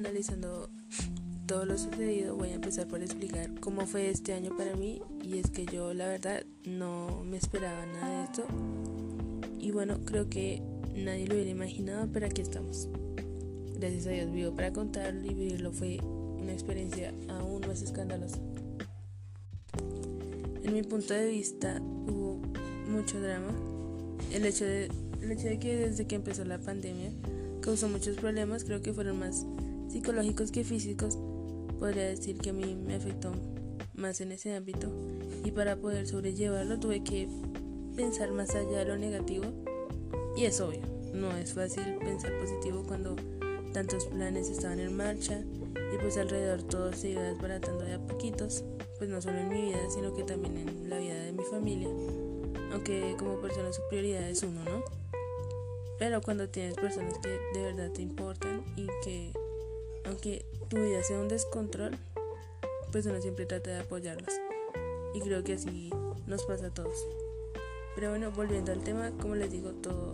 analizando todo lo sucedido, voy a empezar por explicar cómo fue este año para mí. Y es que yo, la verdad, no me esperaba nada de esto. Y bueno, creo que nadie lo hubiera imaginado, pero aquí estamos. Gracias a Dios vivo para contarlo y vivirlo fue una experiencia aún más escandalosa. En mi punto de vista hubo mucho drama. El hecho de, el hecho de que desde que empezó la pandemia causó muchos problemas, creo que fueron más psicológicos que físicos. Podría decir que a mí me afectó más en ese ámbito y para poder sobrellevarlo tuve que pensar más allá de lo negativo y es obvio, no es fácil pensar positivo cuando tantos planes estaban en marcha y pues alrededor todo se iba desbaratando de a poquitos, pues no solo en mi vida, sino que también en la vida de mi familia, aunque como persona su prioridad es uno, ¿no? Pero cuando tienes personas que de verdad te importan y que aunque tu vida sea un descontrol, pues uno siempre trata de apoyarlas. Y creo que así nos pasa a todos. Pero bueno, volviendo al tema, como les digo, todo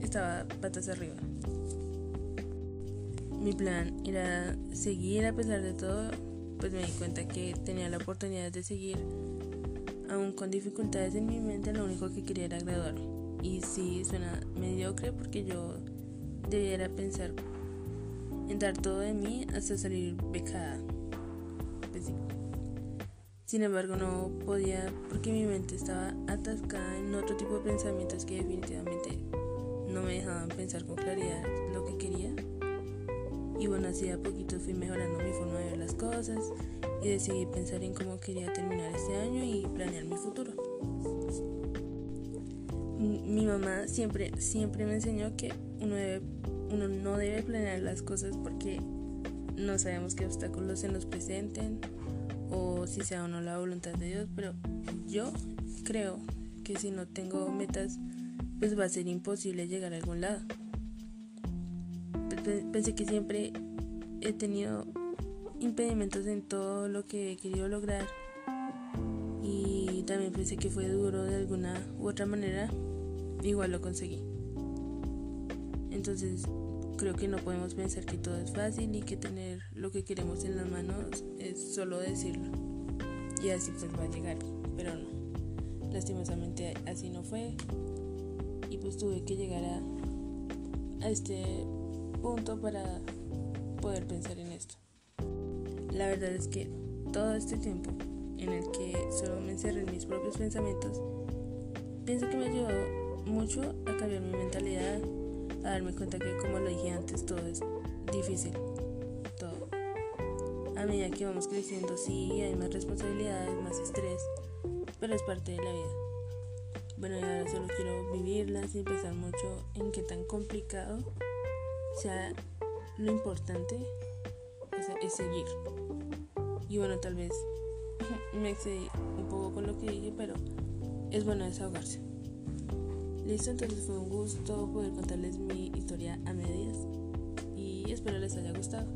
estaba patas arriba. Mi plan era seguir a pesar de todo, pues me di cuenta que tenía la oportunidad de seguir, aún con dificultades en mi mente, lo único que quería era graduarme. Y sí, suena mediocre porque yo debiera pensar en dar todo de mí hasta salir becada. Pues. Sin embargo, no podía porque mi mente estaba atascada en otro tipo de pensamientos que definitivamente no me dejaban pensar con claridad lo que quería. Y bueno, así a poquito fui mejorando mi forma de ver las cosas y decidí pensar en cómo quería terminar este año y planear mi futuro. Mi mamá siempre, siempre me enseñó que uno, debe, uno no debe planear las cosas porque no sabemos qué obstáculos se nos presenten o si sea o no la voluntad de Dios, pero yo creo que si no tengo metas, pues va a ser imposible llegar a algún lado. Pensé que siempre he tenido impedimentos en todo lo que he querido lograr y también pensé que fue duro de alguna u otra manera, igual lo conseguí. Entonces creo que no podemos pensar que todo es fácil y que tener lo que queremos en las manos es solo decirlo. Y así pues va a llegar, pero no. Lastimosamente así no fue. Y pues tuve que llegar a, a este punto para poder pensar en esto. La verdad es que todo este tiempo en el que solo me encerré en mis propios pensamientos, pienso que me ayudado mucho a cambiar mi mentalidad, a darme cuenta que como lo dije antes todo es difícil, todo. A medida que vamos creciendo sí hay más responsabilidades, más estrés, pero es parte de la vida. Bueno, y ahora solo quiero vivirla sin pensar mucho en qué tan complicado sea lo importante es seguir. Y bueno, tal vez me excedí un poco con lo que dije, pero es bueno desahogarse. Listo, entonces fue un gusto poder contarles mi historia a medias y espero les haya gustado.